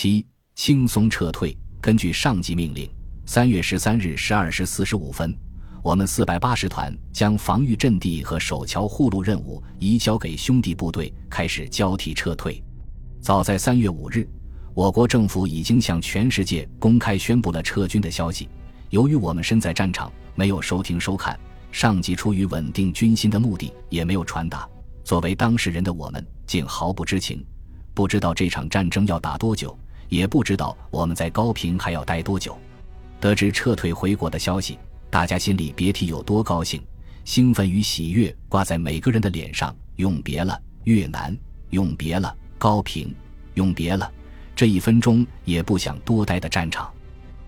七、轻松撤退。根据上级命令，三月十三日十二时四十五分，我们四百八十团将防御阵地和守桥护路任务移交给兄弟部队，开始交替撤退。早在三月五日，我国政府已经向全世界公开宣布了撤军的消息。由于我们身在战场，没有收听收看，上级出于稳定军心的目的，也没有传达。作为当事人的我们，竟毫不知情，不知道这场战争要打多久，也不知道我们在高平还要待多久。得知撤退回国的消息，大家心里别提有多高兴，兴奋与喜悦挂在每个人的脸上。永别了越南，永别了高平，永别了这一分钟也不想多待的战场。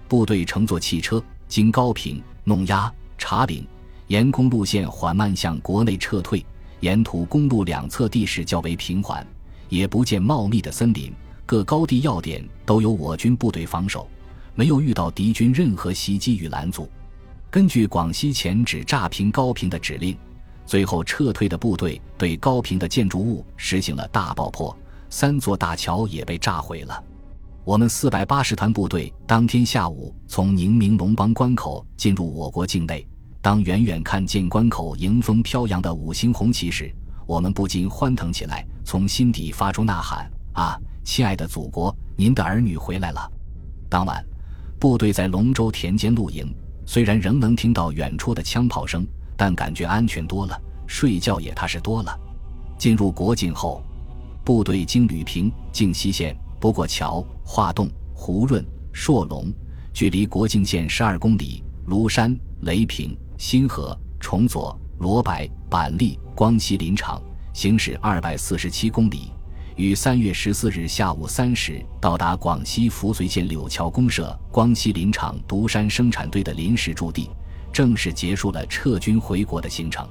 部队乘坐汽车经高平、弄鸭、茶岭沿公路线缓慢向国内撤退，沿途公路两侧地势较为平缓，也不见茂密的森林，各高地要点都有我军部队防守，没有遇到敌军任何袭击与拦阻。根据广西前指炸平高平的指令，最后撤退的部队对高平的建筑物实行了大爆破，三座大桥也被炸毁了。我们四百八十团部队当天下午从宁明龙邦关口进入我国境内。当远远看见关口迎风飘扬的五星红旗时，我们不禁欢腾起来，从心底发出呐喊：“啊，亲爱的祖国，您的儿女回来了！”当晚，部队在龙州田间露营，虽然仍能听到远处的枪炮声，但感觉安全多了，睡觉也踏实多了。进入国境后，部队经吕平、靖西县。不过桥、化洞、胡润、硕龙，距离国境线十二公里；庐山、雷平、新河、崇左、罗白、板栗、光西林场，行驶二百四十七公里。于三月十四日下午三时到达广西扶绥县柳桥公社光西林场独山生产队的临时驻地，正式结束了撤军回国的行程。